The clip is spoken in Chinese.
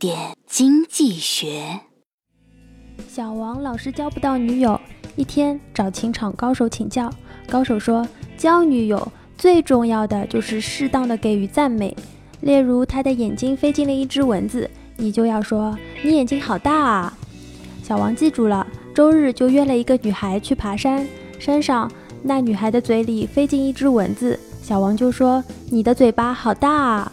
点经济学。小王老是交不到女友，一天找情场高手请教。高手说，交女友最重要的就是适当的给予赞美。例如，他的眼睛飞进了一只蚊子，你就要说：“你眼睛好大啊！”小王记住了，周日就约了一个女孩去爬山。山上那女孩的嘴里飞进一只蚊子，小王就说：“你的嘴巴好大啊！”